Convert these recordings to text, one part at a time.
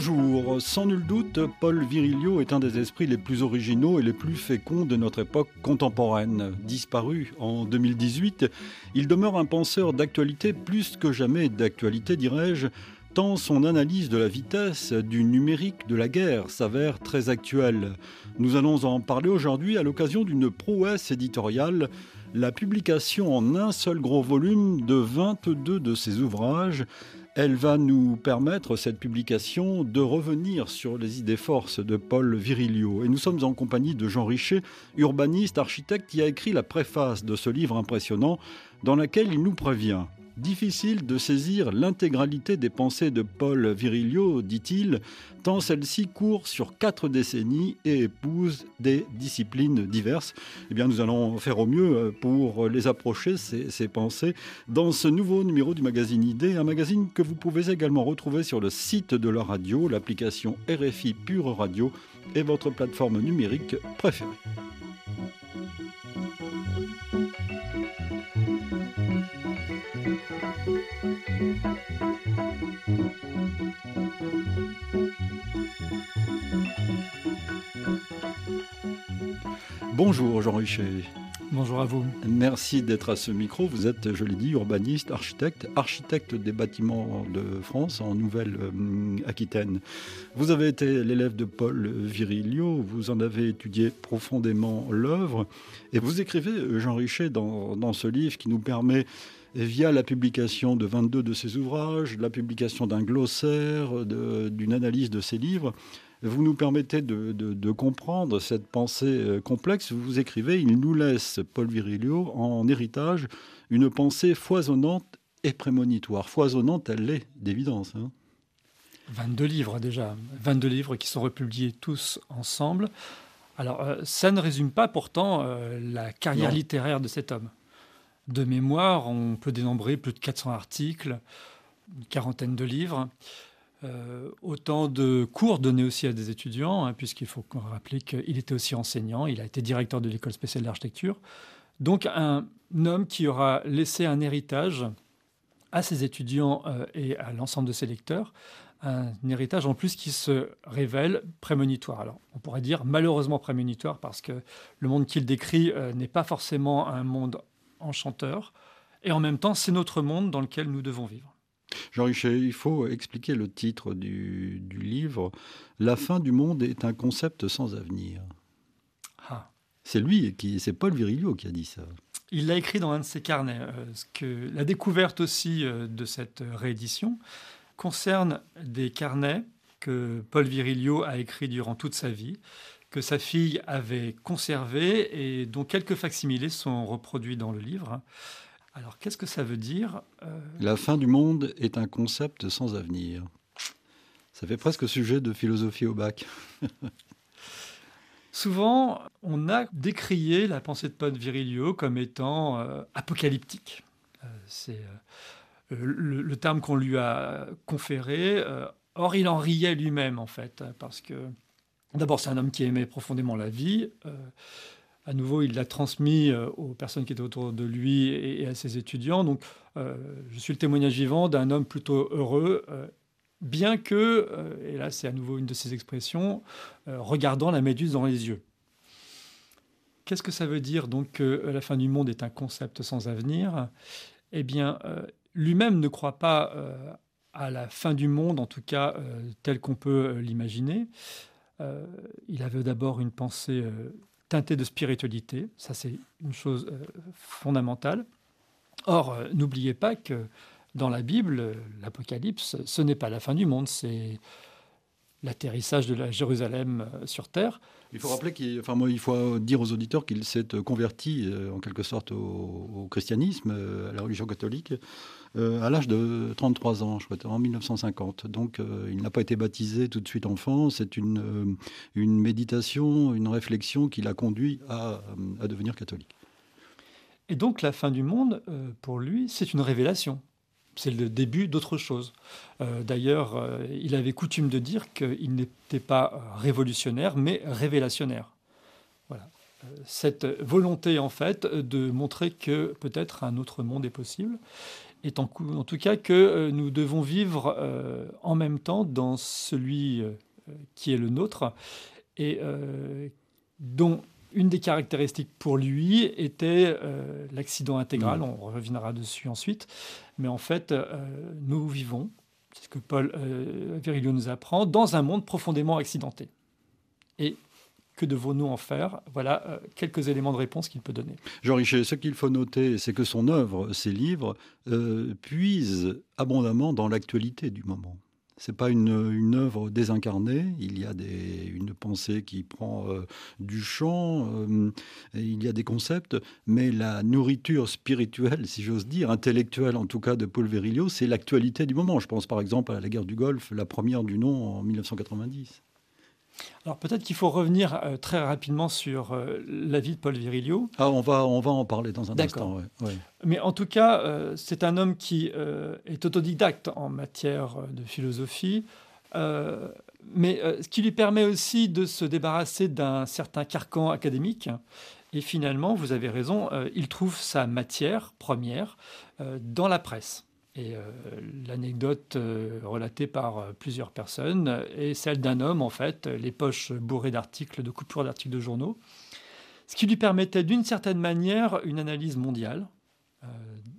Bonjour, sans nul doute, Paul Virilio est un des esprits les plus originaux et les plus féconds de notre époque contemporaine. Disparu en 2018, il demeure un penseur d'actualité plus que jamais d'actualité, dirais-je, tant son analyse de la vitesse du numérique de la guerre s'avère très actuelle. Nous allons en parler aujourd'hui à l'occasion d'une prouesse éditoriale, la publication en un seul gros volume de 22 de ses ouvrages. Elle va nous permettre, cette publication, de revenir sur les idées forces de Paul Virilio. Et nous sommes en compagnie de Jean Richet, urbaniste, architecte, qui a écrit la préface de ce livre impressionnant dans laquelle il nous prévient. Difficile de saisir l'intégralité des pensées de Paul Virilio, dit-il, tant celle-ci court sur quatre décennies et épouse des disciplines diverses. Eh bien, nous allons faire au mieux pour les approcher, ces, ces pensées, dans ce nouveau numéro du magazine Idée, un magazine que vous pouvez également retrouver sur le site de la radio, l'application RFI Pure Radio et votre plateforme numérique préférée. Bonjour Jean Richet. Bonjour à vous. Merci d'être à ce micro. Vous êtes, je l'ai dit, urbaniste, architecte, architecte des bâtiments de France en Nouvelle-Aquitaine. Vous avez été l'élève de Paul Virilio, vous en avez étudié profondément l'œuvre et vous écrivez, Jean Richet, dans, dans ce livre qui nous permet via la publication de 22 de ses ouvrages, la publication d'un glossaire, d'une analyse de ses livres, vous nous permettez de, de, comprendre cette pensée euh, complexe. Vous écrivez, il nous laisse, Paul Virilio, en héritage, une pensée foisonnante et prémonitoire. Foisonnante, elle l'est, d'évidence. Hein. 22 livres déjà, 22 livres qui sont republiés tous ensemble. Alors, euh, ça ne résume pas pourtant euh, la carrière non. littéraire de cet homme. De mémoire, on peut dénombrer plus de 400 articles, une quarantaine de livres. Euh, autant de cours donnés aussi à des étudiants, hein, puisqu'il faut rappeler qu'il était aussi enseignant, il a été directeur de l'école spéciale d'architecture. Donc un homme qui aura laissé un héritage à ses étudiants euh, et à l'ensemble de ses lecteurs, un héritage en plus qui se révèle prémonitoire. Alors on pourrait dire malheureusement prémonitoire parce que le monde qu'il décrit euh, n'est pas forcément un monde enchanteur, et en même temps c'est notre monde dans lequel nous devons vivre. Jean Richet, il faut expliquer le titre du, du, livre. La fin du monde est un concept sans avenir. Ah. C'est lui, qui, c'est Paul Virilio qui a dit ça. Il l'a écrit dans un de ses carnets. Euh, que la découverte aussi euh, de cette réédition concerne des carnets que Paul Virilio a écrits durant toute sa vie, que sa fille avait conservés et dont quelques facsimilés sont reproduits dans le livre. Alors, qu'est-ce que ça veut dire euh... La fin du monde est un concept sans avenir. Ça fait presque sujet de philosophie au bac. Souvent, on a décrié la pensée de Paul Virilio comme étant euh, apocalyptique. Euh, C'est euh, le, le, terme qu'on lui a conféré. or, il en riait lui-même, en fait, parce que d'abord, c'est un homme qui aimait profondément la vie à nouveau, il l'a transmis euh, aux personnes qui étaient autour de lui et, à ses étudiants. Donc, euh, je suis le témoignage vivant d'un homme plutôt heureux, euh, bien que, euh, et là c'est à nouveau une de ses expressions, euh, regardant la méduse dans les yeux. Qu'est-ce que ça veut dire donc que la fin du monde est un concept sans avenir? Eh bien, euh, lui-même ne croit pas à la fin du monde, en tout cas tel qu'on peut l'imaginer. Il avait d'abord une pensée teinté de spiritualité. Ça, c'est une chose euh, fondamentale. Or, euh, n'oubliez pas que dans la Bible, l'Apocalypse, ce n'est pas la fin du monde, c'est l'atterrissage de la Jérusalem euh, sur terre. Il faut rappeler qu'il enfin, moi, il faut dire aux auditeurs qu'il s'est converti euh, en quelque sorte au, au christianisme, euh, à la religion catholique, euh, à l'âge de 33 ans, je crois, en 1950. Donc euh, il n'a pas été baptisé tout de suite enfant. C'est une, euh, une méditation, une réflexion qui l'a conduit à, à devenir catholique. Et donc la fin du monde, euh, pour lui, c'est une révélation. C'est le début d'autre chose. Euh, D'ailleurs, euh, il avait coutume de dire qu'il n'était pas révolutionnaire, mais révélationnaire. Voilà. Cette volonté, en fait, de montrer que peut-être un autre monde est possible. en, en tout cas que nous devons vivre en même temps dans celui qui est le nôtre et dont une des caractéristiques pour lui était l'accident intégral. Mmh. On reviendra dessus ensuite. Mais en fait, nous vivons, c'est ce que Paul Virilio nous apprend, dans un monde profondément accidenté. Et que devons-nous en faire? Voilà euh, quelques éléments de réponse qu'il peut donner. Jean Richet, ce qu'il faut noter, c'est que son œuvre, ses livres, euh, puisent abondamment dans l'actualité du moment. C'est pas une, œuvre désincarnée. Il y a des, une pensée qui prend euh, du champ. il y a des concepts, mais la nourriture spirituelle, si j'ose dire, intellectuelle en tout cas de Paul Virilio, c'est l'actualité du moment. Je pense par exemple à la guerre du Golfe, la première du nom en 1990. Alors peut-être qu'il faut revenir euh, très rapidement sur euh, la vie de Paul Virilio. Ah, on va, on va en parler dans un instant. Mais en tout cas, euh, c'est un homme qui est autodidacte en matière de philosophie, mais ce qui lui permet aussi de se débarrasser d'un certain carcan académique. Et finalement, vous avez raison, il trouve sa matière première dans la presse. Et euh, l'anecdote euh, relatée par euh, plusieurs personnes est celle d'un homme, en fait, les poches bourrées d'articles, de coupures d'articles de journaux, ce qui lui permettait d'une certaine manière une analyse mondiale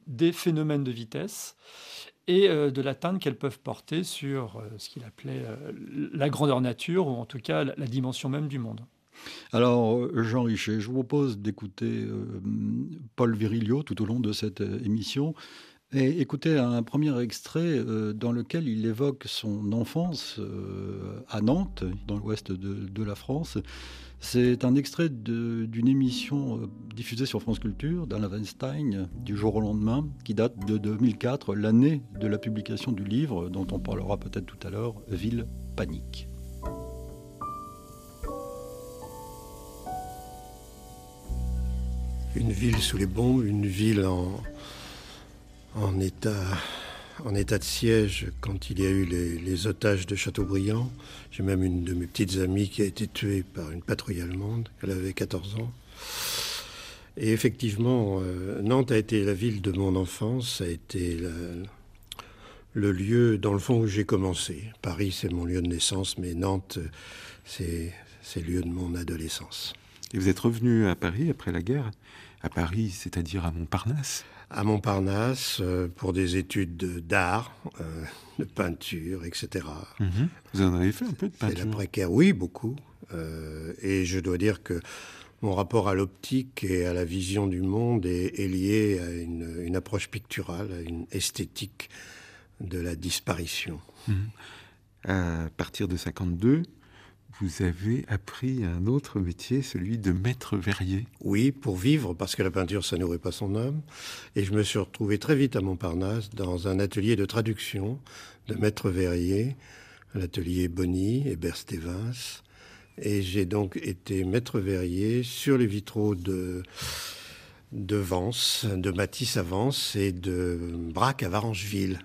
des phénomènes de vitesse et de l'atteinte qu'elles peuvent porter sur ce qu'il appelait la grandeur nature, ou en tout cas la, dimension même du monde. Alors, Jean Richet, je vous propose d'écouter Paul Virilio tout au long de cette émission. Écoutez un premier extrait euh, dans lequel il évoque son enfance euh, à Nantes, dans l'ouest de, la France. C'est un extrait d'une émission euh, diffusée sur France Culture d'Alain Weinstein du jour au lendemain, qui date de 2004, l'année de la publication du livre dont on parlera peut-être tout à l'heure, Ville Panique. Une ville sous les bombes, une ville en, en état, en état de siège quand il y a eu les, otages de Châteaubriand. J'ai même une de mes petites amies qui a été tuée par une patrouille allemande. Elle avait 14 ans. Et effectivement, euh, Nantes a été la ville de mon enfance, a été le lieu, dans le fond, où j'ai commencé. Paris, c'est mon lieu de naissance, mais Nantes, c'est le lieu de mon adolescence. Et vous êtes revenu à Paris après la guerre? À Paris, c'est-à-dire à Montparnasse? À Montparnasse euh, pour des études d'art, euh, de, peinture, etc. Mhm. Vous en avez fait un peu de peinture C'est la précaire, oui, beaucoup. Euh, et je dois dire que mon rapport à l'optique et à la vision du monde est, lié à une, approche picturale, à une esthétique de la disparition. Mhm. À partir de 52, vous avez appris un autre métier, celui de maître verrier. Oui, pour vivre, parce que la peinture, ça nourrit pas son homme. Et je me suis retrouvé très vite à Montparnasse dans un atelier de traduction de maître verrier, l'atelier Bonny et Berstevins. Et j'ai donc été maître verrier sur les vitraux de, de Vence, de Matisse à Vence et de Braque à Varangeville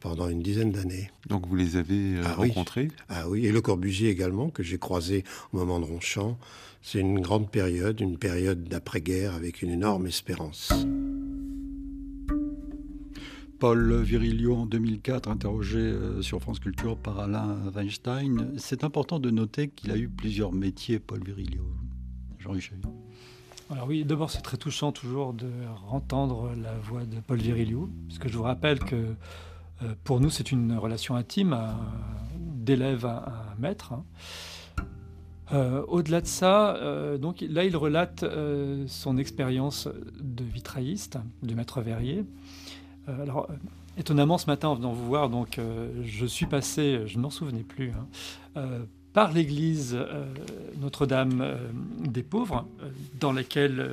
pendant une dizaine d'années. Donc vous les avez euh, ah rencontrés? Ah oui, et Le Corbusier également, que j'ai croisé au moment de Ronchamp. C'est une grande période, une période d'après-guerre avec une énorme espérance. Paul Virilio en 2004, interrogé euh, sur France Culture par Alain Weinstein. C'est important de noter qu'il a eu plusieurs métiers, Paul Virilio. Jean-Richel. Alors oui, d'abord c'est très touchant toujours de entendre la voix de Paul Virilio, puisque je vous rappelle que pour nous, c'est une relation intime d'élève à, maître. Hein. Euh, au-delà de ça, euh, donc là, il relate son expérience de vitrailliste, de maître verrier. alors, étonnamment, ce matin, en venant vous voir, donc, je suis passé, je ne m'en souvenais plus, hein, par l'église Notre-Dame des Pauvres, dans laquelle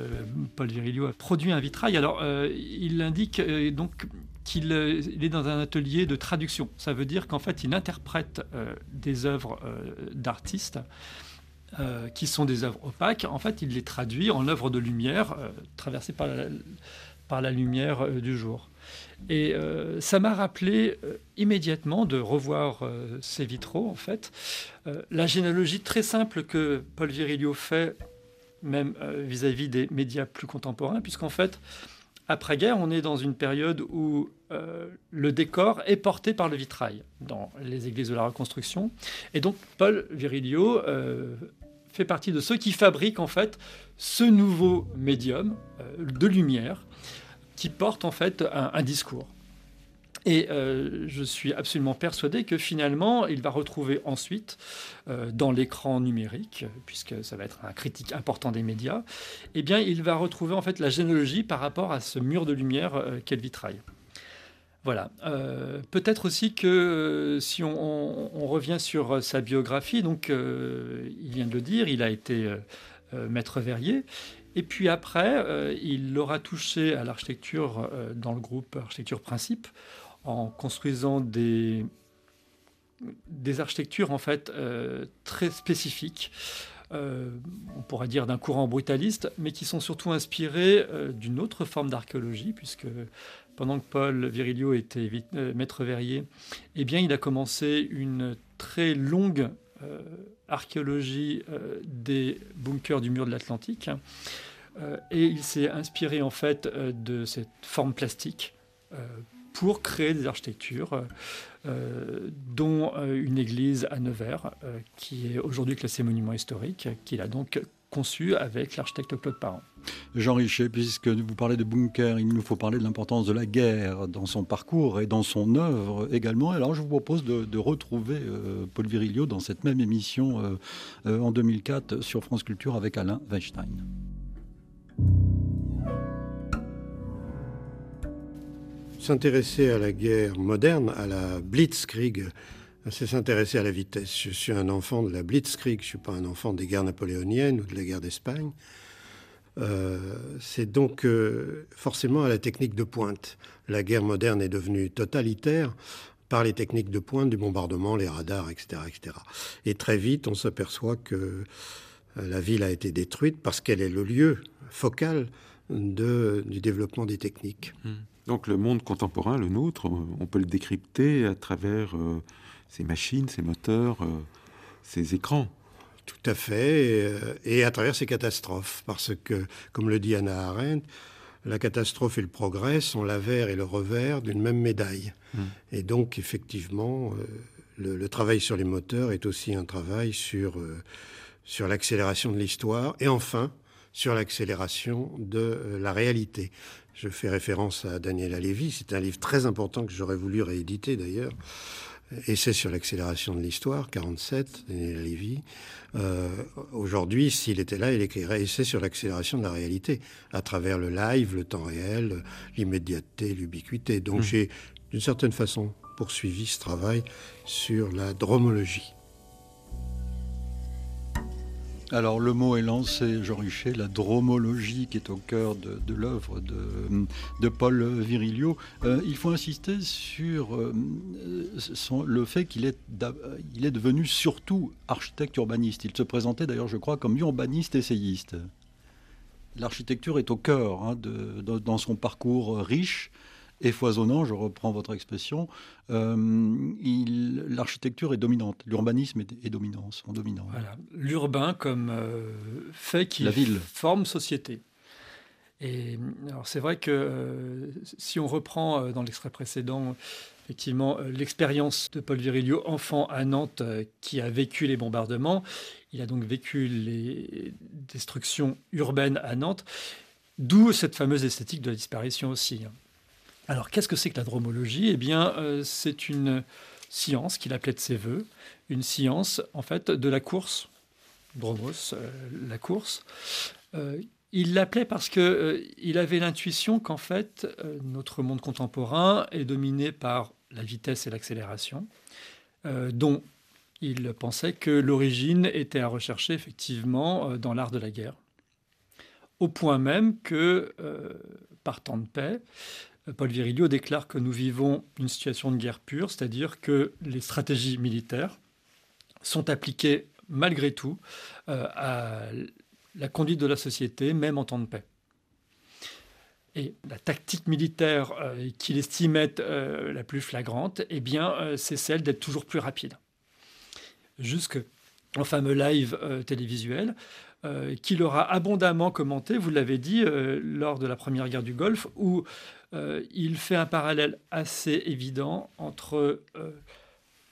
Paul Virilio a produit un vitrail. Alors, il indique donc qu'il euh, est dans un atelier de traduction. Ça veut dire qu'en fait, il interprète euh, des œuvres euh, d'artistes qui sont des œuvres opaques. En fait, il les traduit en œuvres de lumière, traversées par la, lumière du jour. Et ça m'a rappelé immédiatement de revoir ces vitraux, en fait, la généalogie très simple que Paul Virilio fait, même vis-à-vis -vis des médias plus contemporains, puisqu'en fait, après-guerre, on est dans une période où le décor est porté par le vitrail dans les églises de la reconstruction. Et donc Paul Virilio fait partie de ceux qui fabriquent en fait ce nouveau médium de lumière qui porte en fait un discours. Et euh, je suis absolument persuadé que finalement, il va retrouver ensuite, euh, dans l'écran numérique, puisque ça va être un critique important des médias, eh bien, il va retrouver en fait la généalogie par rapport à ce mur de lumière euh, qu'est le vitrail. Voilà. Peut-être aussi que si on, on, revient sur sa biographie, donc il vient de le dire, il a été maître verrier. Et puis après, il aura touché à l'architecture dans le groupe Architecture Principe en construisant des, des architectures en fait euh, très spécifiques. Euh, on pourrait dire d'un courant brutaliste, mais qui sont surtout inspirées euh, d'une autre forme d'archéologie, puisque pendant que Paul Virilio était maître verrier, eh bien, il a commencé une très longue archéologie des bunkers du mur de l'Atlantique, et il s'est inspiré en fait de cette forme plastique pour créer des architectures, euh, dont euh, une église à Nevers, euh, qui est aujourd'hui classée monument historique, qu'il a donc conçu avec l'architecte Claude Parent. Jean Richet, puisque vous parlez de bunker, il nous faut parler de l'importance de la guerre dans son parcours et dans son œuvre également. Alors je vous propose de, retrouver Paul Virilio dans cette même émission en 2004 sur France Culture avec Alain Weinstein. S'intéresser à la guerre moderne, à la Blitzkrieg, c'est s'intéresser à la vitesse. Je suis un enfant de la Blitzkrieg, je ne suis pas un enfant des guerres napoléoniennes ou de la guerre d'Espagne. Euh, c'est donc euh, forcément à la technique de pointe. La guerre moderne est devenue totalitaire par les techniques de pointe du bombardement, les radars, etc. etc. Et très vite, on s'aperçoit que euh, la ville a été détruite parce qu'elle est le lieu focal du développement des techniques. Hmm. Donc le monde contemporain, le nôtre, on peut le décrypter à travers euh, ces machines, ces moteurs, euh, ces écrans. Tout à fait, euh, et, à travers ces catastrophes, parce que, comme le dit Anna Arendt, la catastrophe et le progrès sont l'avers et le revers d'une même médaille. Hmm. Et donc, effectivement, le, travail sur les moteurs est aussi un travail sur, sur l'accélération de l'histoire, et enfin, sur l'accélération de la réalité. Je fais référence à Daniel Lévy. C'est un livre très important que j'aurais voulu rééditer d'ailleurs. Essai sur l'accélération de l'histoire, 47, Daniel Lévy. Euh, Aujourd'hui, s'il était là, il écrirait Essai sur l'accélération de la réalité, à travers le live, le temps réel, l'immédiateté, l'ubiquité. Donc mmh. j'ai, d'une certaine façon, poursuivi ce travail sur la dromologie. Alors le mot est lancé, Jean Richet, la dromologie qui est au cœur de, l'œuvre de, Paul Virilio. Euh, il faut insister sur euh, le fait qu'il est, il est devenu surtout architecte urbaniste. Il se présentait d'ailleurs, je crois, comme urbaniste essayiste. L'architecture est au cœur hein, de, dans son parcours riche et foisonnant, je reprends votre expression, euh, l'architecture est dominante, l'urbanisme est, dominant, sont dominants. L'urbain comme euh, fait qui forme société. Et alors c'est vrai que euh, si on reprend dans l'extrait précédent, effectivement, l'expérience de Paul Virilio, enfant à Nantes, qui a vécu les bombardements, il a donc vécu les destructions urbaines à Nantes, d'où cette fameuse esthétique de la disparition aussi. Alors, qu'est-ce que c'est que la dromologie? Eh bien, euh, c'est une science qu'il appelait de ses voeux, une science, en fait, de la course, dromos, euh, la course. Euh, il l'appelait parce qu'il avait l'intuition qu'en fait, notre monde contemporain est dominé par la vitesse et l'accélération, dont il pensait que l'origine était à rechercher effectivement dans l'art de la guerre. Au point même que, par temps de paix, Paul Virilio déclare que nous vivons une situation de guerre pure, c'est-à-dire que les stratégies militaires sont appliquées malgré tout euh, à la conduite de la société, même en temps de paix. Et la tactique militaire euh, qu'il estimait euh, la plus flagrante, eh bien, c'est celle d'être toujours plus rapide. Jusqu'au fameux live télévisuel, qu'il aura abondamment commenté, vous l'avez dit, lors de la première guerre du Golfe, où il fait un parallèle assez évident entre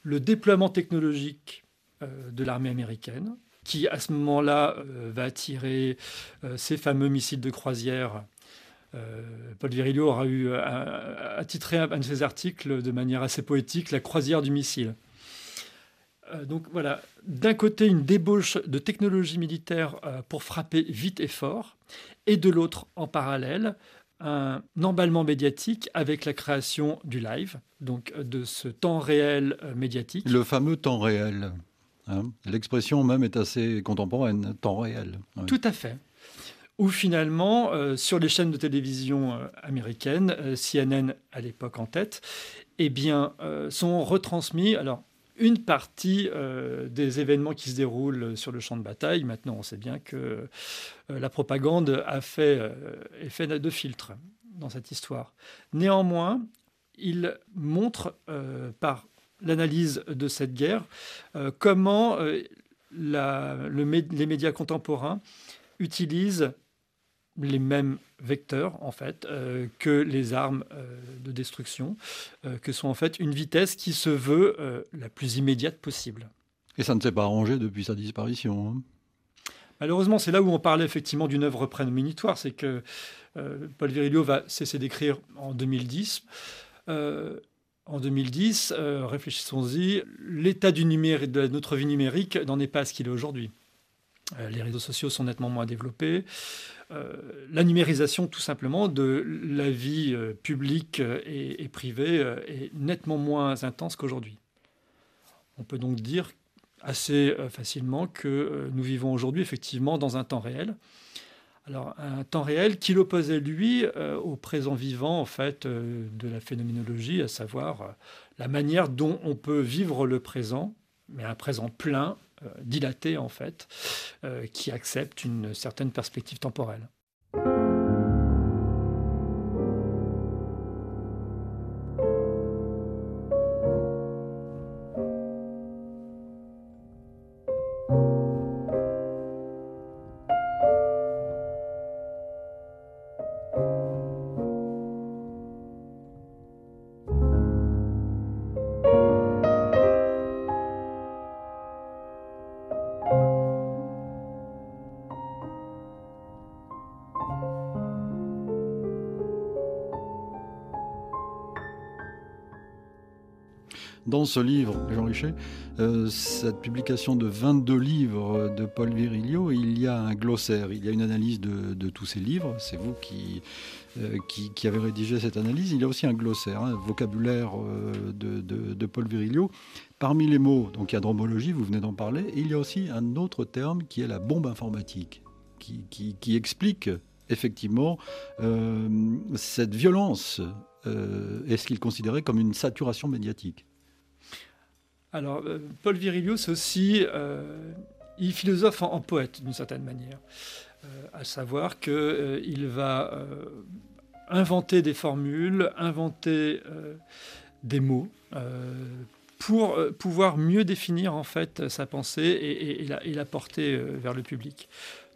le déploiement technologique de l'armée américaine, qui à ce moment-là va tirer ces fameux missiles de croisière euh, Paul Virilio aura eu à, un, de ses articles de manière assez poétique La croisière du missile. Euh, donc voilà, d'un côté une débauche de technologie militaire euh, pour frapper vite et fort, et de l'autre, en parallèle, un emballement médiatique avec la création du live, donc de ce temps réel médiatique. Le fameux temps réel. Hein. L'expression même est assez contemporaine, temps réel. Tout à fait où finalement, euh, sur les chaînes de télévision euh, américaines, euh, CNN à l'époque en tête, eh bien, sont retransmis. Alors, une partie des événements qui se déroulent sur le champ de bataille. Maintenant, on sait bien que la propagande a fait effet de filtre dans cette histoire. Néanmoins, il montre par l'analyse de cette guerre comment les médias contemporains utilisent les mêmes vecteurs en fait euh, que les armes euh, de destruction, euh, que sont en fait une vitesse qui se veut la plus immédiate possible. Et ça ne s'est pas arrangé depuis sa disparition. Hein? Malheureusement, c'est là où on parlait effectivement d'une œuvre prémonitoire, c'est que Paul Virilio va cesser d'écrire en 2010. en 2010, réfléchissons-y, l'état du numérique, de notre vie numérique n'en est pas ce qu'il est aujourd'hui. Les réseaux sociaux sont nettement moins développés. Euh, la numérisation tout simplement de la vie euh, publique euh, et, privée est nettement moins intense qu'aujourd'hui. On peut donc dire assez facilement que nous vivons aujourd'hui effectivement dans un temps réel. Alors un temps réel qui l'opposait lui au présent vivant en fait de la phénoménologie, à savoir la manière dont on peut vivre le présent, mais un présent plein, euh, dilaté en fait, euh, qui accepte une certaine perspective temporelle. Dans ce livre, Jean Richet, euh, cette publication de 22 livres de Paul Virilio, il y a un glossaire, il y a une analyse de, tous ces livres. C'est vous euh, qui, qui, avez rédigé cette analyse. Il y a aussi un glossaire, un vocabulaire euh, de, Paul Virilio. Parmi les mots, donc il y a dromologie, vous venez d'en parler, il y a aussi un autre terme qui est la bombe informatique, qui, qui explique effectivement cette violence est ce qu'il considérait comme une saturation médiatique. Alors, euh, Paul Virilio, c'est aussi, euh, il philosophe en, poète d'une certaine manière, euh, à savoir qu'il va inventer des formules, inventer des mots pour pouvoir mieux définir en fait sa pensée et, et, la, porter vers le public.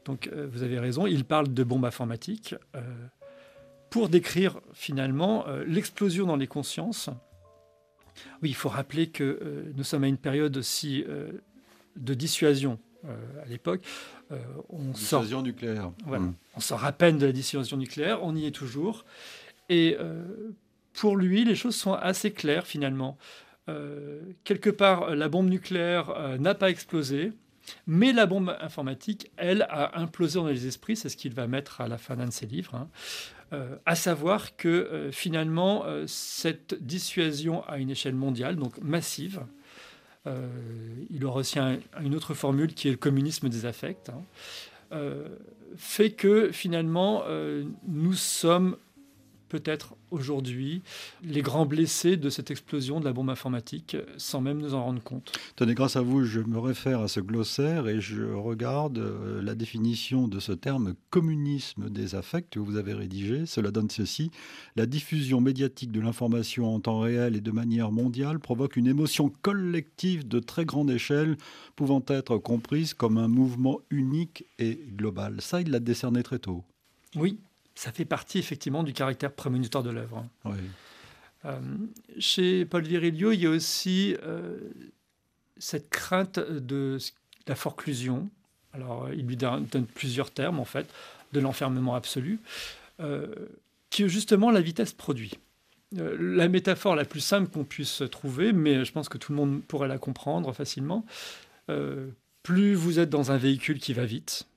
Donc, vous avez raison, il parle de bombe informatique pour décrire finalement l'explosion dans les consciences oui, il faut rappeler que euh, nous sommes à une période aussi euh, de dissuasion euh, à l'époque. on dissuasion nucléaire. Voilà, hmm. On sort à peine de la dissuasion nucléaire, on y est toujours. Et pour lui, les choses sont assez claires finalement. quelque part, la bombe nucléaire n'a pas explosé. Mais la bombe informatique, elle, a implosé dans les esprits, c'est ce qu'il va mettre à la fin d'un de ses livres. Hein. Euh, à savoir que euh, finalement, euh, cette dissuasion à une échelle mondiale, donc massive, il aura aussi une autre formule qui est le communisme des affects, hein, fait que finalement, nous sommes peut-être aujourd'hui les grands blessés de cette explosion de la bombe informatique sans même nous en rendre compte. Tenez, grâce à vous, je me réfère à ce glossaire et je regarde euh, la définition de ce terme communisme des affects que vous avez rédigé. Cela donne ceci. La diffusion médiatique de l'information en temps réel et de manière mondiale provoque une émotion collective de très grande échelle pouvant être comprise comme un mouvement unique et global. Ça, il l'a décerné très tôt. Oui, ça fait partie effectivement du caractère prémonitoire de l'œuvre. Euh, chez Paul Virilio, il y a aussi euh, cette crainte de la forclusion. Alors, il lui donne, plusieurs termes, en fait, de l'enfermement absolu, euh, qui justement la vitesse produit. la métaphore la plus simple qu'on puisse trouver, mais je pense que tout le monde pourrait la comprendre facilement, plus vous êtes dans un véhicule qui va vite,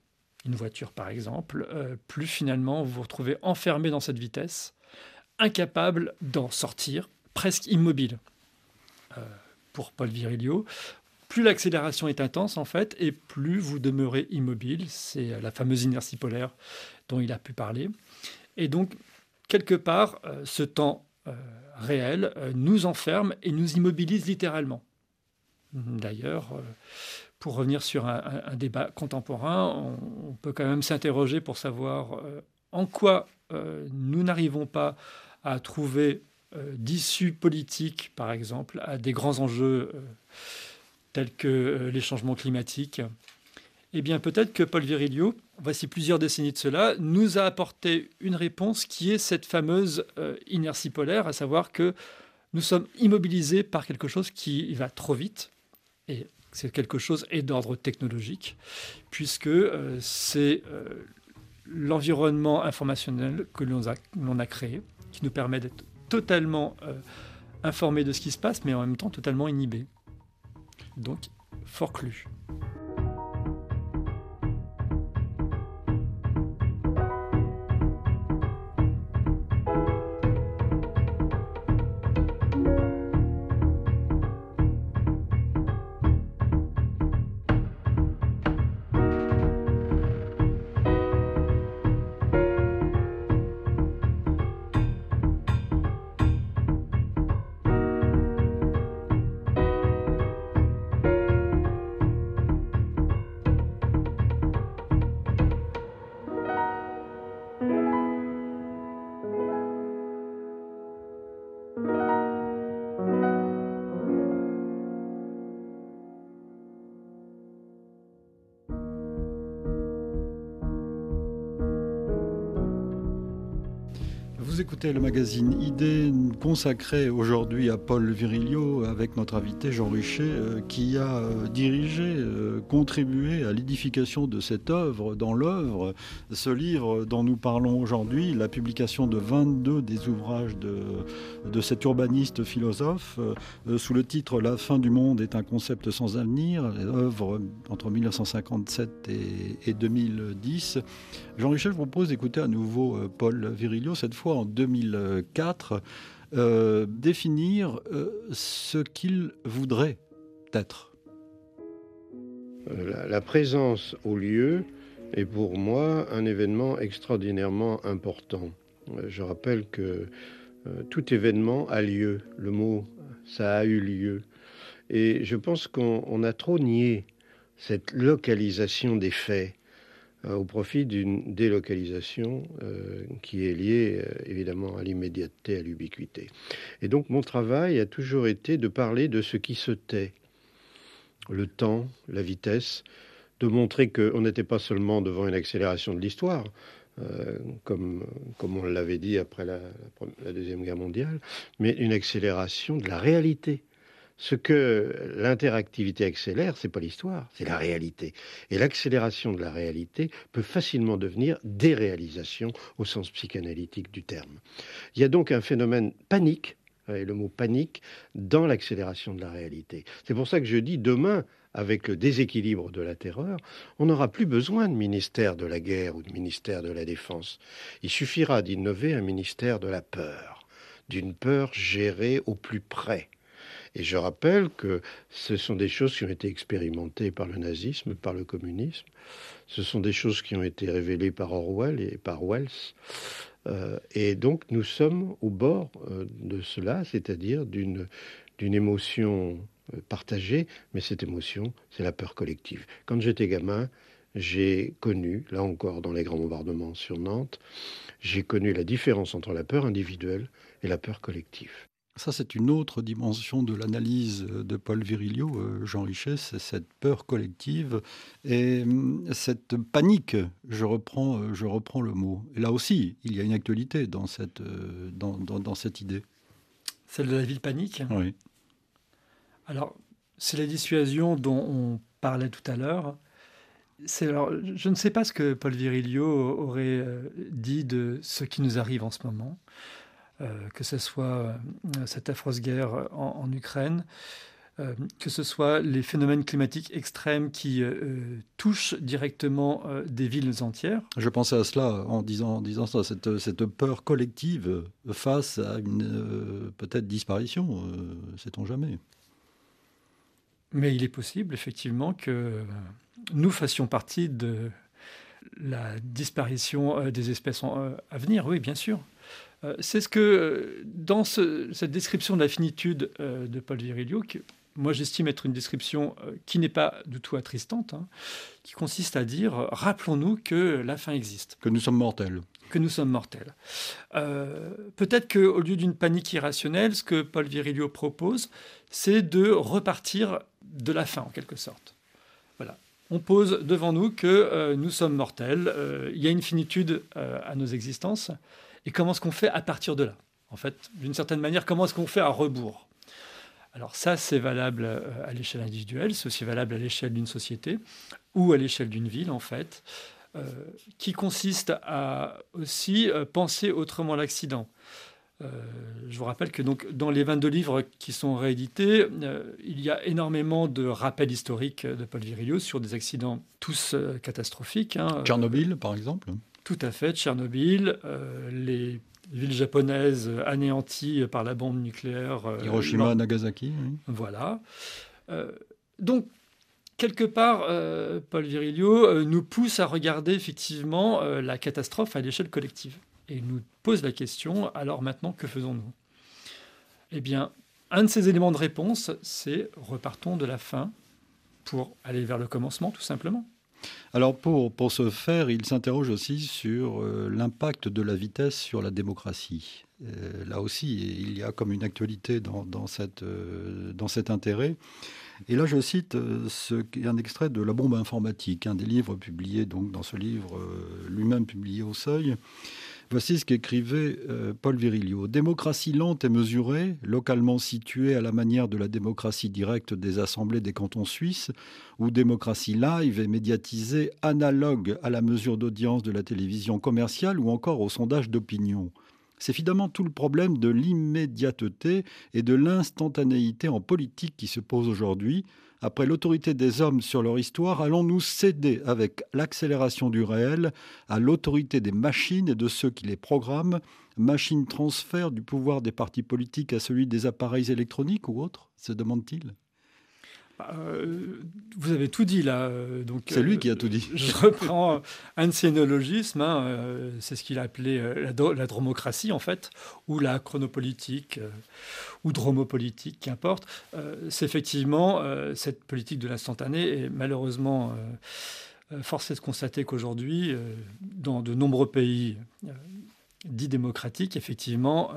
une voiture par exemple, euh, plus finalement vous vous retrouvez enfermé dans cette vitesse, incapable d'en sortir, presque immobile. Euh, pour Paul Virilio, plus l'accélération est intense en fait, et plus vous demeurez immobile. C'est la fameuse inertie polaire dont il a pu parler. Et donc, quelque part, euh, ce temps réel nous enferme et nous immobilise littéralement. D'ailleurs, pour revenir sur un, débat contemporain, on, peut quand même s'interroger pour savoir euh, en quoi euh, nous n'arrivons pas à trouver euh, d'issue politique, par exemple, à des grands enjeux tels que les changements climatiques. Eh bien, peut-être que Paul Virilio, voici plusieurs décennies de cela, nous a apporté une réponse qui est cette fameuse inertie polaire, à savoir que nous sommes immobilisés par quelque chose qui va trop vite. Et c'est quelque chose est d'ordre technologique, puisque euh, c'est euh, l'environnement informationnel que l'on a, créé, qui nous permet d'être totalement euh, informés de ce qui se passe, mais en même temps totalement inhibés. Donc, fort le magazine Idée consacré aujourd'hui à Paul Virilio avec notre invité Jean Richer euh, qui a euh, dirigé, euh, contribué à l'édification de cette œuvre dans l'œuvre. Ce livre dont nous parlons aujourd'hui, la publication de 22 des ouvrages de, de cet urbaniste philosophe sous le titre La fin du monde est un concept sans avenir, œuvre entre 1957 et, et 2010. Jean Richer, je vous propose d'écouter à nouveau Paul Virilio, cette fois en 2004, euh, définir euh, ce qu'il voudrait être. Euh, la, présence au lieu est pour moi un événement extraordinairement important. Je rappelle que tout événement a lieu. Le mot, ça a eu lieu. Et je pense qu'on a trop nié cette localisation des faits. Euh, au profit d'une délocalisation euh, qui est liée euh, évidemment à l'immédiateté, à l'ubiquité. Et donc mon travail a toujours été de parler de ce qui se tait, le temps, la vitesse, de montrer qu'on n'était pas seulement devant une accélération de l'histoire, comme, comme on l'avait dit après la, Deuxième Guerre mondiale, mais une accélération de la réalité. Ce que l'interactivité accélère, c'est pas l'histoire, c'est la réalité. Et l'accélération de la réalité peut facilement devenir déréalisation au sens psychanalytique du terme. Il y a donc un phénomène panique, et le mot panique, dans l'accélération de la réalité. C'est pour ça que je dis demain, avec le déséquilibre de la terreur, on n'aura plus besoin de ministère de la guerre ou de ministère de la défense. Il suffira d'innover un ministère de la peur, d'une peur gérée au plus près et je rappelle que ce sont des choses qui ont été expérimentées par le nazisme, par le communisme. Ce sont des choses qui ont été révélées par Orwell et par Wells. et donc nous sommes au bord de cela, c'est-à-dire d'une émotion partagée, mais cette émotion, c'est la peur collective. Quand j'étais gamin, j'ai connu, là encore dans les grands bombardements sur Nantes, j'ai connu la différence entre la peur individuelle et la peur collective. Ça, c'est une autre dimension de l'analyse de Paul Virilio, euh, Jean Richet, c'est cette peur collective et hum, cette panique, je reprends, euh, je reprends le mot. Et là aussi, il y a une actualité dans cette, euh, dans, dans, cette idée. Celle de la ville panique Oui. Alors, c'est la dissuasion dont on parlait tout à l'heure. Alors, je ne sais pas ce que Paul Virilio aurait dit de ce qui nous arrive en ce moment. Euh, que ce soit euh, cette affreuse guerre en, Ukraine, euh, que ce soit les phénomènes climatiques extrêmes qui touchent directement des villes entières. Je pensais à cela en disant, disant ça, cette, cette peur collective face à une peut-être disparition, sait-on jamais. Mais il est possible, effectivement, que nous fassions partie de la disparition des espèces à venir, oui, bien sûr. Euh, c'est ce que, euh, dans cette description de la finitude euh, de Paul Virilio, que moi j'estime être une description qui n'est pas du tout attristante, hein, qui consiste à dire rappelons-nous que la fin existe. Que nous sommes mortels. Que nous sommes mortels. Peut-être qu'au lieu d'une panique irrationnelle, ce que Paul Virilio propose, c'est de repartir de la fin en quelque sorte. Voilà. On pose devant nous que nous sommes mortels, il y a une finitude à nos existences. Et comment est-ce qu'on fait à partir de là? En fait, d'une certaine manière, comment est-ce qu'on fait à rebours? Alors ça, c'est valable euh, à l'échelle individuelle, c'est aussi valable à l'échelle d'une société ou à l'échelle d'une ville, en fait, euh, qui consiste à aussi euh, penser autrement l'accident. je vous rappelle que donc, dans les 22 livres qui sont réédités, il y a énormément de rappels historiques de Paul Virilio sur des accidents tous catastrophiques. Hein. Tchernobyl, par exemple tout à fait, Tchernobyl, euh, les villes japonaises anéanties par la bombe nucléaire. Euh, Hiroshima, Nagasaki. Voilà. Euh, donc, quelque part, Paul Virilio nous pousse à regarder effectivement la catastrophe à l'échelle collective. Et il nous pose la question, alors maintenant, que faisons-nous? Eh bien, un de ces éléments de réponse, c'est repartons de la fin pour aller vers le commencement, tout simplement. Alors pour, ce faire, il s'interroge aussi sur euh, l'impact de la vitesse sur la démocratie. Euh, là aussi, il y a comme une actualité dans, euh, cet intérêt. Et là, je cite un extrait de La bombe informatique, un des livres publiés donc, dans ce livre lui-même publié au Seuil. Voici ce qu'écrivait euh, Paul Virilio. Démocratie lente et mesurée, localement située à la manière de la démocratie directe des assemblées des cantons suisses, ou démocratie live et médiatisée, analogue à la mesure d'audience de la télévision commerciale ou encore au sondage d'opinion. C'est finalement tout le problème de l'immédiateté et de l'instantanéité en politique qui se pose aujourd'hui, après l'autorité des hommes sur leur histoire, allons-nous céder avec l'accélération du réel à l'autorité des machines et de ceux qui les programment. Machines transfert du pouvoir des partis politiques à celui des appareils électroniques ou autres se demande-t-il? Euh, vous avez tout dit là. Euh, donc c'est lui qui a tout dit. Euh, je reprends un de ses néologismes. Hein, c'est ce qu'il a appelé la, la, dromocratie en fait, ou la chronopolitique, ou dromopolitique, qu'importe. c'est effectivement cette politique de l'instantané et malheureusement. force est de constater qu'aujourd'hui, dans de nombreux pays dits démocratiques, effectivement,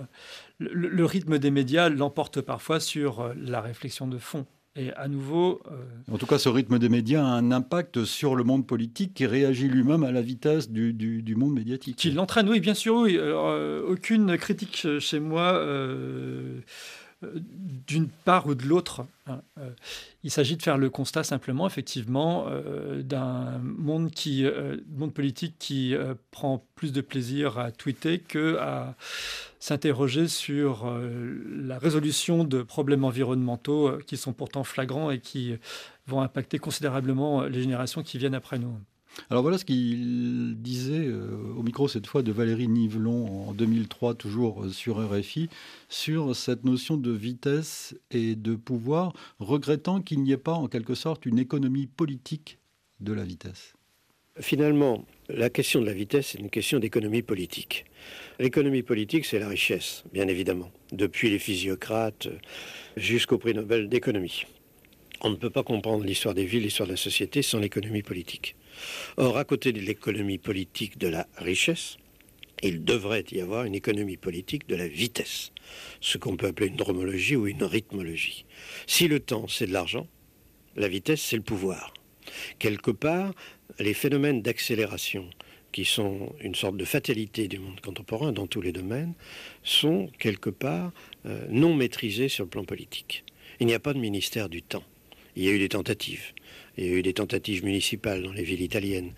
le rythme des médias l'emporte parfois sur la réflexion de fond. Et à nouveau. Euh, en tout cas, ce rythme des médias a un impact sur le monde politique qui réagit lui-même à la vitesse du, du, monde médiatique. Qui l'entraîne, oui, bien sûr, oui. Euh, aucune critique chez moi. Euh, d'une part ou de l'autre. Hein. Il s'agit de faire le constat simplement, effectivement, d'un monde, qui, monde politique qui prend plus de plaisir à tweeter que à s'interroger sur euh, la résolution de problèmes environnementaux euh, qui sont pourtant flagrants et qui vont impacter considérablement les générations qui viennent après nous. Alors voilà ce qu'il disait euh, au micro cette fois de Valérie Nivelon en 2003, toujours sur RFI, sur cette notion de vitesse et de pouvoir, regrettant qu'il n'y ait pas en quelque sorte une économie politique de la vitesse. Finalement, la question de la vitesse, c'est une question d'économie politique. L'économie politique, c'est la richesse, bien évidemment, depuis les physiocrates jusqu'au prix Nobel d'économie. On ne peut pas comprendre l'histoire des villes, l'histoire de la société sans l'économie politique. Or, à côté de l'économie politique de la richesse, il devrait y avoir une économie politique de la vitesse, ce qu'on peut appeler une dromologie ou une rythmologie. Si le temps, c'est de l'argent, la vitesse, c'est le pouvoir. Quelque part, les phénomènes d'accélération qui sont une sorte de fatalité du monde contemporain dans tous les domaines, sont quelque part euh, non maîtrisés sur le plan politique. Il n'y a pas de ministère du temps. Il y a eu des tentatives. Il y a eu des tentatives municipales dans les villes italiennes.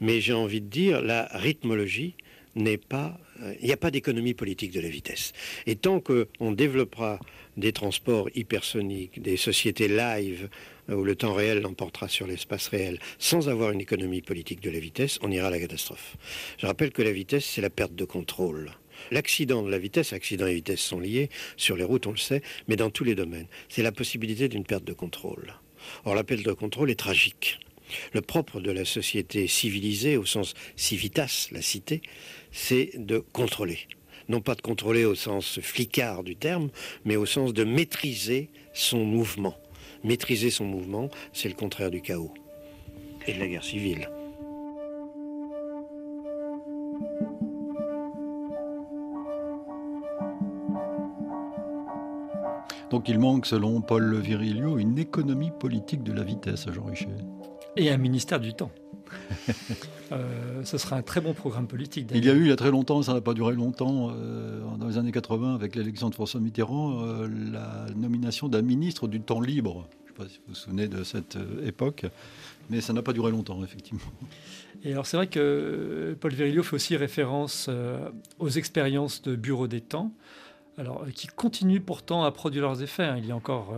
Mais j'ai envie de dire, la rythmologie n'est pas... Euh, il n'y a pas d'économie politique de la vitesse. Et tant qu'on développera des transports hypersoniques, des sociétés live, où le temps réel l'emportera sur l'espace réel, sans avoir une économie politique de la vitesse, on ira à la catastrophe. Je rappelle que la vitesse, c'est la perte de contrôle. L'accident de la vitesse, accident et vitesse sont liés, sur les routes on le sait, mais dans tous les domaines. C'est la possibilité d'une perte de contrôle. Or la perte de contrôle est tragique. Le propre de la société civilisée, au sens civitas, la cité, c'est de contrôler. Non pas de contrôler au sens flicard du terme, mais au sens de maîtriser son mouvement. Maîtriser son mouvement, c'est le contraire du chaos et de la guerre civile. Donc il manque, selon Paul Virilio, une économie politique de la vitesse à Jean Richer. Et un ministère du temps. Euh, ce sera un très bon programme politique. Il y a eu il y a très longtemps, ça n'a pas duré longtemps, euh, dans les années 80, avec l'élection de François Mitterrand, euh, la nomination d'un ministre du temps libre. Je ne sais pas si vous vous souvenez de cette époque, mais ça n'a pas duré longtemps, effectivement. Et alors c'est vrai que Paul Virilio fait aussi référence aux expériences de bureau des temps. Alors, qui continuent pourtant à produire leurs effets. Hein. Il y a encore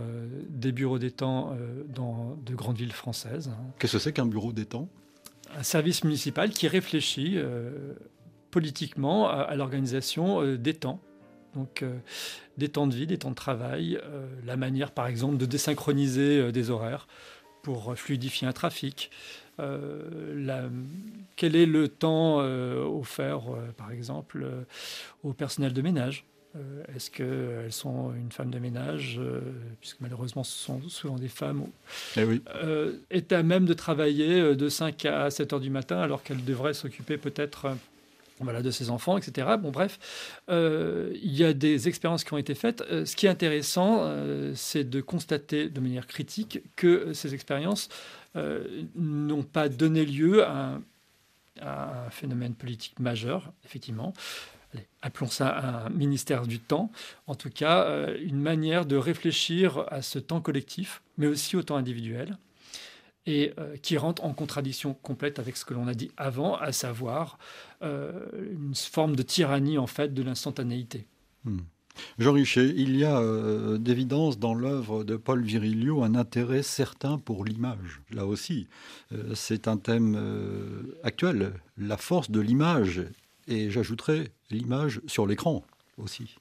des bureaux des temps dans de grandes villes françaises. Hein. Qu'est-ce que c'est qu'un bureau temps? Un service municipal qui réfléchit euh, politiquement à, l'organisation euh, des temps. Donc euh, des temps de vie, des temps de travail, la manière par exemple de désynchroniser des horaires pour fluidifier un trafic. quel est le temps offert par exemple au personnel de ménage euh, est-ce qu'elles sont une femme de ménage, euh, puisque malheureusement ce sont souvent des femmes, eh oui. Euh, est à même de travailler de 5 à 7 heures du matin alors qu'elle devrait s'occuper peut-être voilà, de ses enfants, etc. Bon, bref, il y a des expériences qui ont été faites. ce qui est intéressant, c'est de constater de manière critique que ces expériences n'ont pas donné lieu à un phénomène politique majeur, effectivement appelons ça un ministère du temps, en tout cas euh, une manière de réfléchir à ce temps collectif, mais aussi au temps individuel, et euh, qui rentre en contradiction complète avec ce que l'on a dit avant, à savoir euh, une forme de tyrannie en fait de l'instantanéité. Hmm. Jean Richer, il y a d'évidence dans l'œuvre de Paul Virilio un intérêt certain pour l'image. Là aussi, c'est un thème actuel, la force de l'image et j'ajouterais l'image sur l'écran aussi.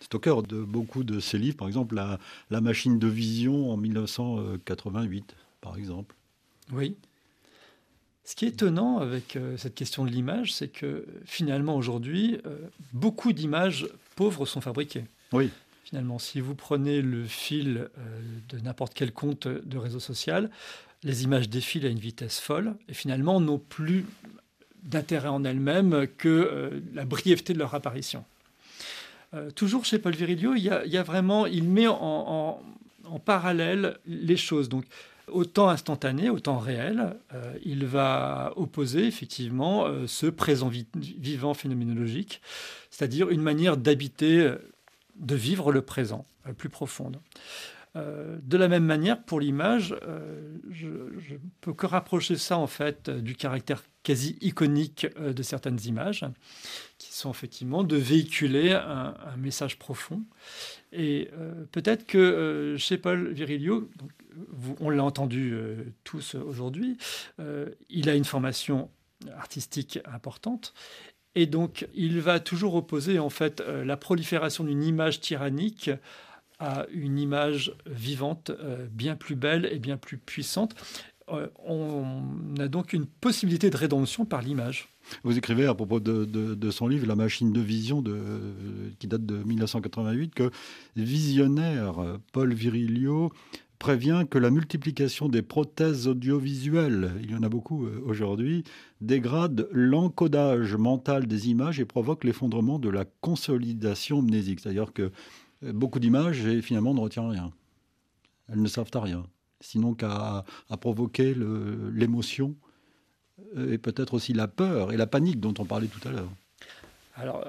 C'est au cœur de beaucoup de ses livres, par exemple la, la machine de vision en 1988, par exemple. Oui. Ce qui est étonnant avec euh, cette question de l'image, c'est que finalement aujourd'hui, euh, beaucoup d'images pauvres sont fabriquées. Oui. Finalement, si vous prenez le fil euh, de n'importe quel compte de réseau social, les images défilent à une vitesse folle et finalement n'ont plus d'intérêt en elles-mêmes que euh, la brièveté de leur apparition. Euh, toujours chez Paul Virilio, il y, a, vraiment, il met en, parallèle les choses. Donc, au temps instantané, au temps réel, euh, il va opposer effectivement ce présent vivant phénoménologique, c'est-à-dire une manière d'habiter, de vivre le présent plus profonde. De la même manière, pour l'image, je ne peux que rapprocher ça en fait du caractère quasi iconique euh, de certaines images, qui sont effectivement de véhiculer un, message profond. Et euh, peut-être que euh, chez Paul Virilio, on l'a entendu tous aujourd'hui, il a une formation artistique importante. Et donc, il va toujours opposer en fait la prolifération d'une image tyrannique à une image vivante, bien plus belle et bien plus puissante on a donc une possibilité de rédemption par l'image. Vous écrivez à propos de, son livre La machine de vision qui date de 1988 que visionnaire Paul Virilio prévient que la multiplication des prothèses audiovisuelles, il y en a beaucoup euh, aujourd'hui, dégrade l'encodage mental des images et provoque l'effondrement de la consolidation mnésique. C'est-à-dire que euh, beaucoup d'images et finalement ne retiennent rien. Elles ne servent à rien, sinon qu'à provoquer l'émotion euh, et peut-être aussi la peur et la panique dont on parlait tout à l'heure. Alors,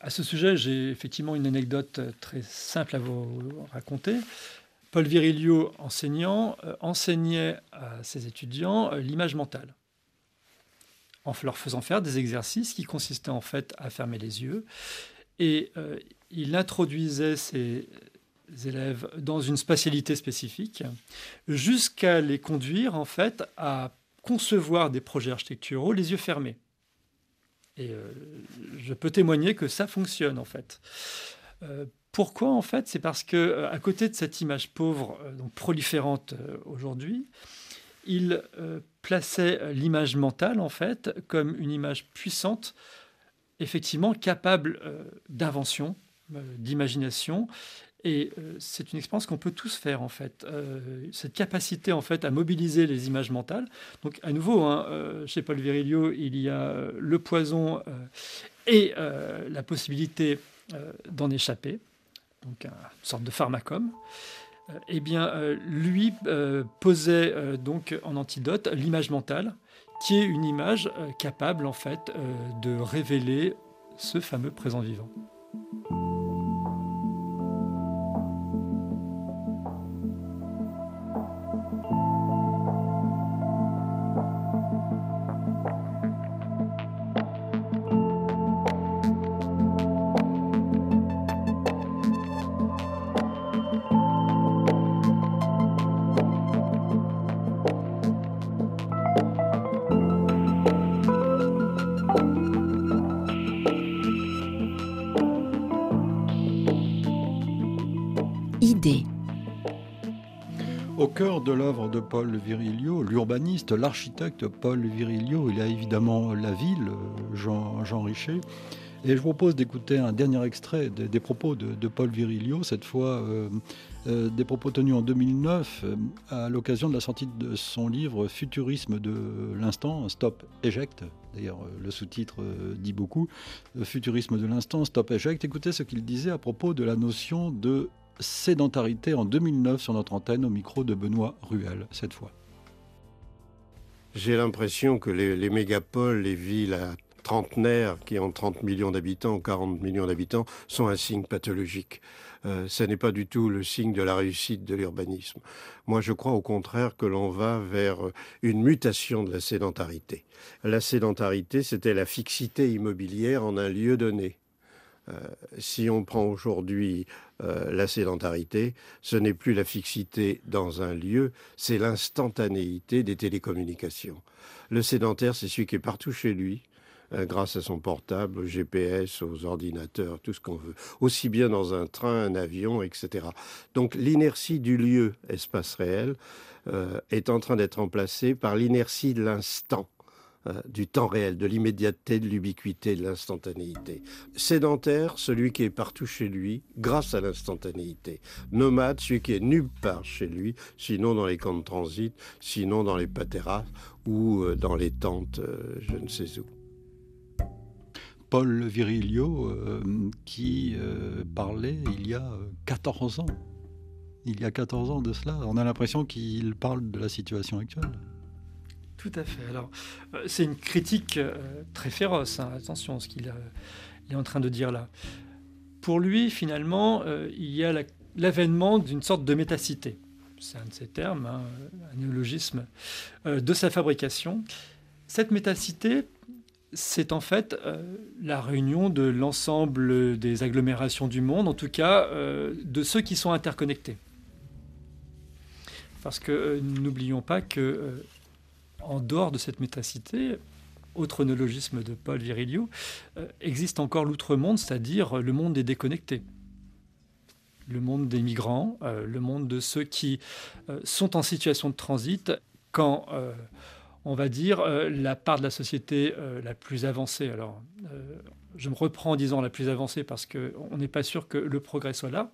à ce sujet, j'ai effectivement une anecdote très simple à vous raconter. Paul Virilio, enseignant, euh, enseignait à ses étudiants euh, l'image mentale, en leur faisant faire des exercices qui consistaient en fait à fermer les yeux. Et euh, il introduisait ses élèves dans une spatialité spécifique, jusqu'à les conduire en fait à concevoir des projets architecturaux les yeux fermés. Et je peux témoigner que ça fonctionne en fait. Pourquoi en fait? C'est parce que euh, à côté de cette image pauvre, euh, donc proliférante euh, aujourd'hui, il plaçait l'image mentale en fait comme une image puissante, effectivement capable d'invention, d'imagination. Et c'est une expérience qu'on peut tous faire en fait. cette capacité en fait à mobiliser les images mentales. Donc à nouveau, hein, chez Paul Virilio, il y a le poison et la possibilité d'en échapper donc une sorte de pharmacum, euh, eh bien, euh, lui euh, posait donc en antidote l'image mentale, qui est une image capable en fait de révéler ce fameux présent vivant. Paul Virilio, l'urbaniste, l'architecte Paul Virilio, il a évidemment la ville, Jean, Jean. Et je vous propose d'écouter un dernier extrait des, propos de, Paul Virilio, cette fois euh, euh, des propos tenus en 2009 euh, à l'occasion de la sortie de son livre Futurisme de l'instant, Stop Eject. D'ailleurs, le sous-titre dit beaucoup. Futurisme de l'instant, Stop Eject. Écoutez ce qu'il disait à propos de la notion de sédentarité en 2009 sur notre antenne au micro de Benoît Ruel, cette fois. J'ai l'impression que les, mégapoles, les villes à trentenaires qui ont 30 millions d'habitants ou 40 millions d'habitants sont un signe pathologique. Euh, ce n'est pas du tout le signe de la réussite de l'urbanisme. Moi, je crois au contraire que l'on va vers une mutation de la sédentarité. La sédentarité, c'était la fixité immobilière en un lieu donné. Euh, si on prend aujourd'hui euh, la sédentarité, ce n'est plus la fixité dans un lieu, c'est l'instantanéité des télécommunications. Le sédentaire, c'est celui qui est partout chez lui, euh, grâce à son portable, au GPS, aux ordinateurs, tout ce qu'on veut, aussi bien dans un train, un avion, etc. Donc l'inertie du lieu, espace réel, est en train d'être remplacée par l'inertie de l'instant. Euh, du temps réel, de l'immédiateté, de l'ubiquité, de l'instantanéité. Sédentaire, celui qui est partout chez lui, grâce à l'instantanéité. Nomade, celui qui est nulle part chez lui, sinon dans les camps de transit, sinon dans les pateras ou euh, dans les tentes, euh, je ne sais où. Paul Virilio, qui parlait il y a 14 ans. Il y a 14 ans de cela, on a l'impression qu'il parle de la situation actuelle. Tout à fait. Alors, euh, c'est une critique euh, très féroce. Hein. Attention, ce qu'il est en train de dire là. Pour lui, finalement, euh, il y a l'avènement d'une sorte de métacité. C'est un de ses termes, hein, un néologisme de sa fabrication. Cette métacité, c'est en fait la réunion de l'ensemble des agglomérations du monde, en tout cas de ceux qui sont interconnectés. Parce que n'oublions pas que en dehors de cette métacité, autre neologisme de Paul Virilio, euh, existe encore l'outre-monde, c'est-à-dire le monde des déconnectés. Le monde des migrants, euh, le monde de ceux qui euh, sont en situation de transit quand on va dire, la part de la société la plus avancée. Alors, je me reprends en disant la plus avancée parce qu'on n'est pas sûr que le progrès soit là,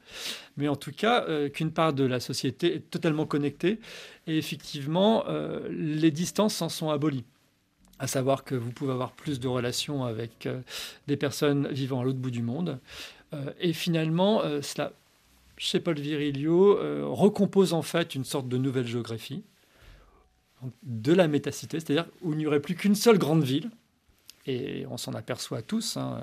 mais en tout cas qu'une part de la société est totalement connectée et effectivement les distances s'en sont abolies à savoir que vous pouvez avoir plus de relations avec euh, des personnes vivant à l'autre bout du monde. Euh, et finalement, euh, cela, chez Paul Virilio, recompose en fait une sorte de nouvelle géographie de la métacité, c'est-à-dire où il n'y aurait plus qu'une seule grande ville. Et on s'en aperçoit tous. Hein.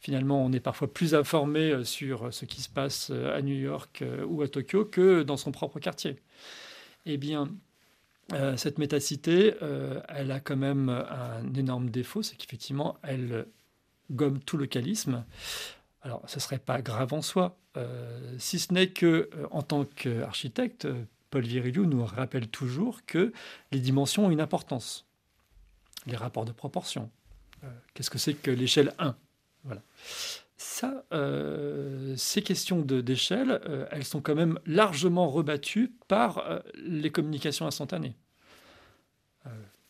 Finalement, on est parfois plus informé sur ce qui se passe à New York ou à Tokyo que dans son propre quartier. Eh bien, euh, cette métacité, euh, elle a quand même un énorme défaut, c'est qu'effectivement, elle gomme tout localisme. Alors, ce ne serait pas grave en soi, euh, si ce n'est que, en tant qu'architecte, Paul Virilio nous rappelle toujours que les dimensions ont une importance. Les rapports de proportion. Qu'est-ce que c'est que l'échelle 1 Voilà. Ça, ces questions d'échelle, elles sont quand même largement rebattues par les communications instantanées.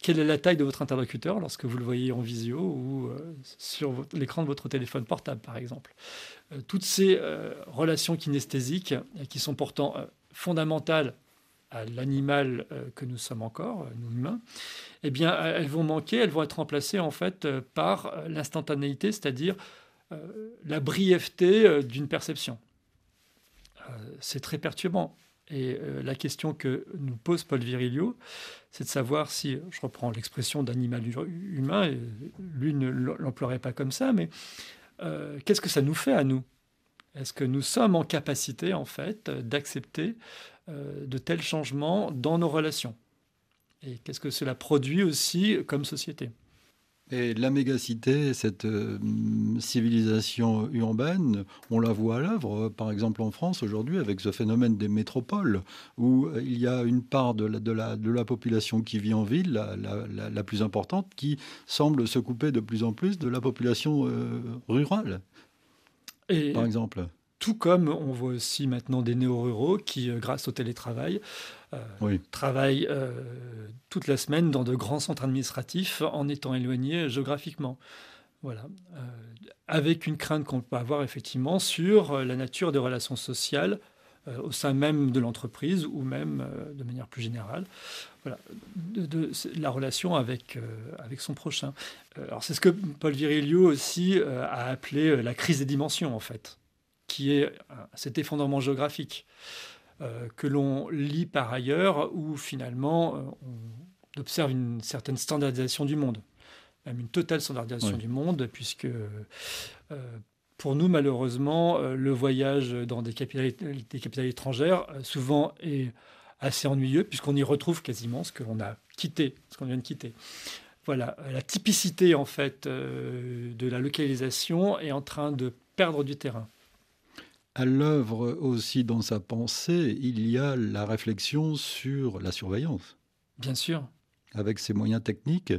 quelle est la taille de votre interlocuteur lorsque vous le voyez en visio ou sur l'écran de votre téléphone portable, par exemple? Toutes ces relations kinesthésiques, qui sont pourtant fondamentales à l'animal que nous sommes encore, nous humains, eh bien, elles vont manquer, elles vont être remplacées en fait par l'instantanéité, c'est-à-dire euh, la brièveté euh, d'une perception. Euh, c'est très perturbant. Et la question que nous pose Paul Virilio, c'est de savoir si, je reprends l'expression d'animal humain, lui ne l'emploierait pas comme ça, mais qu'est-ce que ça nous fait à nous? Est-ce que nous sommes en capacité, en fait, d'accepter de tels changements dans nos relations? Et qu'est-ce que cela produit aussi comme société? Et la mégacité, cette euh, civilisation urbaine, on la voit à l'œuvre, par exemple en France aujourd'hui, avec ce phénomène des métropoles, où euh, il y a une part de la, population qui vit en ville, la, plus importante, qui semble se couper de plus en plus de la population euh, rurale, Et par exemple. Tout comme on voit aussi maintenant des néo-ruraux qui, grâce au télétravail, euh, travaillent euh, toute la semaine dans de grands centres administratifs en étant éloignés géographiquement. Voilà. Euh, avec une crainte qu'on peut avoir effectivement sur la nature des relations sociales au sein même de l'entreprise ou même de manière plus générale, voilà, de, la relation avec, avec son prochain. alors c'est ce que Paul Virilio aussi a appelé la crise des dimensions en fait, qui est cet effondrement géographique. Euh, que l'on lit par ailleurs, où finalement euh, on observe une certaine standardisation du monde, même une totale standardisation du monde, puisque euh, pour nous, malheureusement, le voyage dans des capitales, des capitales étrangères, souvent est assez ennuyeux, puisqu'on y retrouve quasiment ce que l'on a quitté, ce qu'on vient de quitter. Voilà, la typicité en fait de la localisation est en train de perdre du terrain à l'œuvre aussi dans sa pensée, il y a la réflexion sur la surveillance. Bien sûr. Avec ses moyens techniques,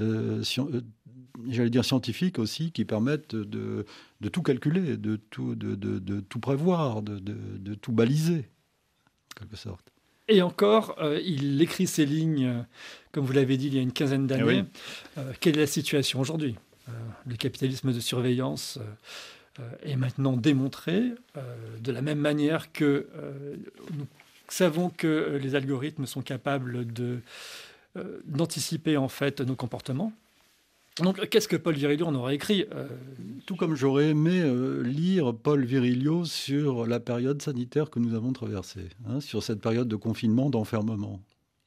euh, euh, j'allais dire scientifiques aussi, qui permettent de, tout calculer, de tout, de, tout prévoir, de, tout baliser, en quelque sorte. Et encore, euh, il écrit ces lignes, comme vous l'avez dit, il y a une quinzaine d'années. Eh quelle est la situation aujourd'hui? Le capitalisme de surveillance euh, est maintenant démontré, euh, de la même manière que euh, nous savons que les algorithmes sont capables de d'anticiper en fait nos comportements. Donc, qu'est-ce que Paul Virilio en aurait écrit Tout comme j'aurais aimé lire Paul Virilio sur la période sanitaire que nous avons traversée, hein, sur cette période de confinement, d'enfermement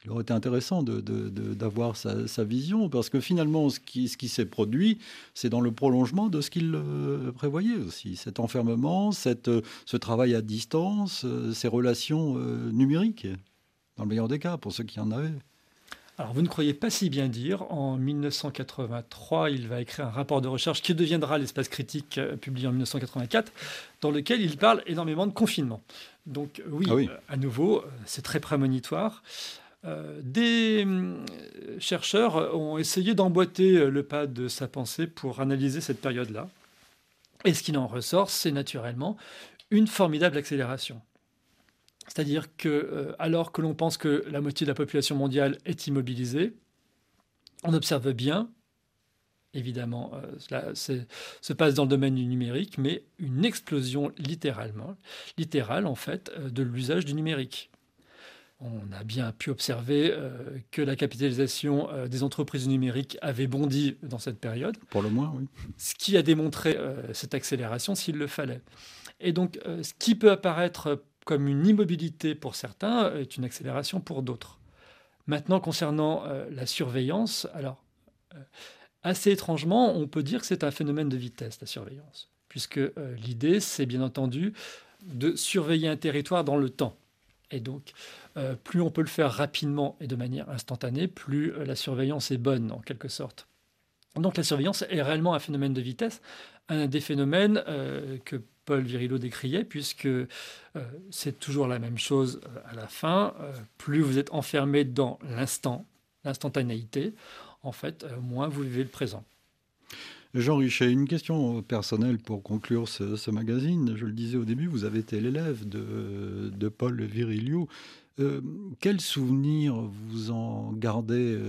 il aurait été intéressant d'avoir sa, vision, parce que finalement, ce qui, s'est produit, c'est dans le prolongement de ce qu'il euh, prévoyait aussi. Cet enfermement, euh, ce travail à distance, euh, ces relations numériques, dans le meilleur des cas, pour ceux qui en avaient. Alors, vous ne croyez pas si bien dire. En 1983, il va écrire un rapport de recherche qui deviendra l'espace critique publié en 1984, dans lequel il parle énormément de confinement. Donc oui, ah à nouveau, c'est très prémonitoire. Euh, des euh, chercheurs ont essayé d'emboîter euh, le pas de sa pensée pour analyser cette période-là. Et ce qu'il en ressort, c'est naturellement une formidable accélération. C'est-à-dire que, euh, alors que l'on pense que la moitié de la population mondiale est immobilisée, on observe bien, évidemment, euh, cela se passe dans le domaine du numérique, mais une explosion littéralement, littérale en fait, euh, de l'usage du numérique. On a bien pu observer que la capitalisation des entreprises numériques avait bondi dans cette période. Pour le moins, oui. Ce qui a démontré cette accélération s'il le fallait. Et donc, ce qui peut apparaître comme une immobilité pour certains est une accélération pour d'autres. Maintenant, concernant euh, la surveillance, alors, euh, assez étrangement, on peut dire que c'est un phénomène de vitesse, la surveillance, puisque euh, l'idée, c'est bien entendu de surveiller un territoire dans le temps. Et donc, plus on peut le faire rapidement et de manière instantanée, plus la surveillance est bonne, en quelque sorte. Donc la surveillance est réellement un phénomène de vitesse, un des phénomènes que Paul Virillo décriait, puisque euh, c'est toujours la même chose euh, à la fin. Euh, plus vous êtes enfermé dans l'instant, l'instantanéité, en fait, moins vous vivez le présent. Jean Richet, une question personnelle pour conclure ce, magazine. Je le disais au début, vous avez été l'élève de, Paul Virilio. quel souvenir vous en gardez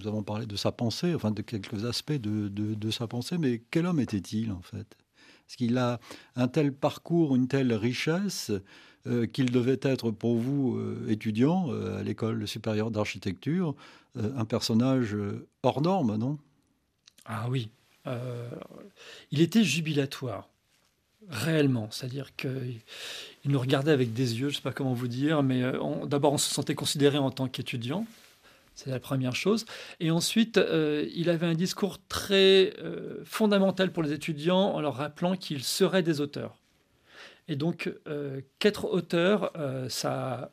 Nous avons parlé de sa pensée, enfin de quelques aspects de sa pensée, mais quel homme était-il en fait? Est-ce qu'il a un tel parcours, une telle richesse euh, qu'il devait être pour vous, euh, étudiant euh, à l'école supérieure d'architecture, un personnage hors norme, non? Ah oui. il était jubilatoire, réellement. C'est-à-dire qu'il nous regardait avec des yeux, je ne sais pas comment vous dire, mais d'abord on se sentait considéré en tant qu'étudiant. C'est la première chose. Et ensuite, euh, il avait un discours très euh, fondamental pour les étudiants en leur rappelant qu'ils seraient des auteurs. Et donc, euh, qu'être auteur, ça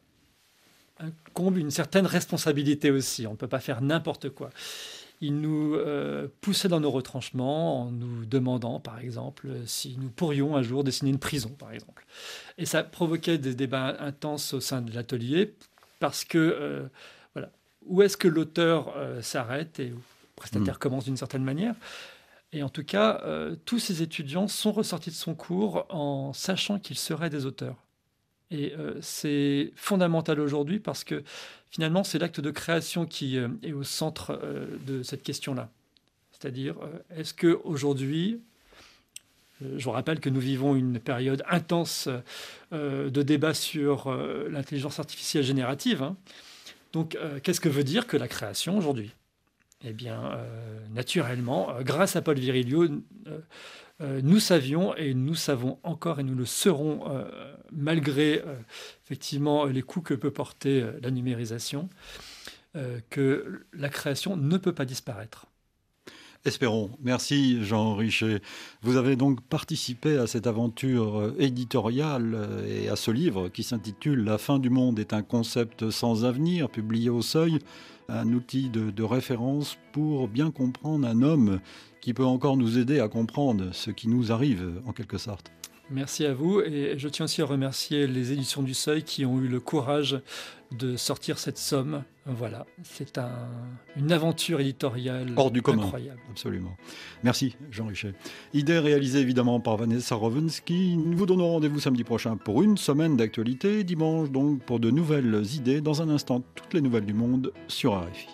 incombe une certaine responsabilité aussi. On ne peut pas faire n'importe quoi. Il nous poussait dans nos retranchements en nous demandant, par exemple, si nous pourrions un jour dessiner une prison, par exemple. Et ça provoquait des débats intenses au sein de l'atelier parce que où est-ce que l'auteur euh, s'arrête et où le prestataire hmm. commence d'une certaine manière. Et en tout cas, euh, tous ces étudiants sont ressortis de son cours en sachant qu'ils seraient des auteurs. Et euh, c'est fondamental aujourd'hui parce que finalement, c'est l'acte de création qui est au centre de cette question-là. C'est-à-dire, est-ce qu'aujourd'hui, je vous rappelle que nous vivons une période intense de débat sur l'intelligence artificielle générative. Hein, donc, euh, qu'est-ce que veut dire que la création aujourd'hui? Eh bien, euh, naturellement, euh, grâce à Paul Virilio, nous savions et nous savons encore et nous le serons malgré effectivement les coûts que peut porter la numérisation, que la création ne peut pas disparaître. Espérons. Merci Jean Richet. Vous avez donc participé à cette aventure euh, éditoriale euh, et à ce livre qui s'intitule La fin du monde est un concept sans avenir, publié au seuil, un outil de, de référence pour bien comprendre un homme qui peut encore nous aider à comprendre ce qui nous arrive en quelque sorte. Merci à vous et je tiens aussi à remercier les éditions du Seuil qui ont eu le courage de sortir cette somme. Voilà, c'est un, une aventure éditoriale hors du commun. Incroyable. Absolument. Merci Jean Richet. Idée réalisée évidemment par Vanessa Rovensky. Nous vous donnons rendez-vous samedi prochain pour une semaine d'actualité, dimanche donc pour de nouvelles idées. Dans un instant, toutes les nouvelles du monde sur RFI.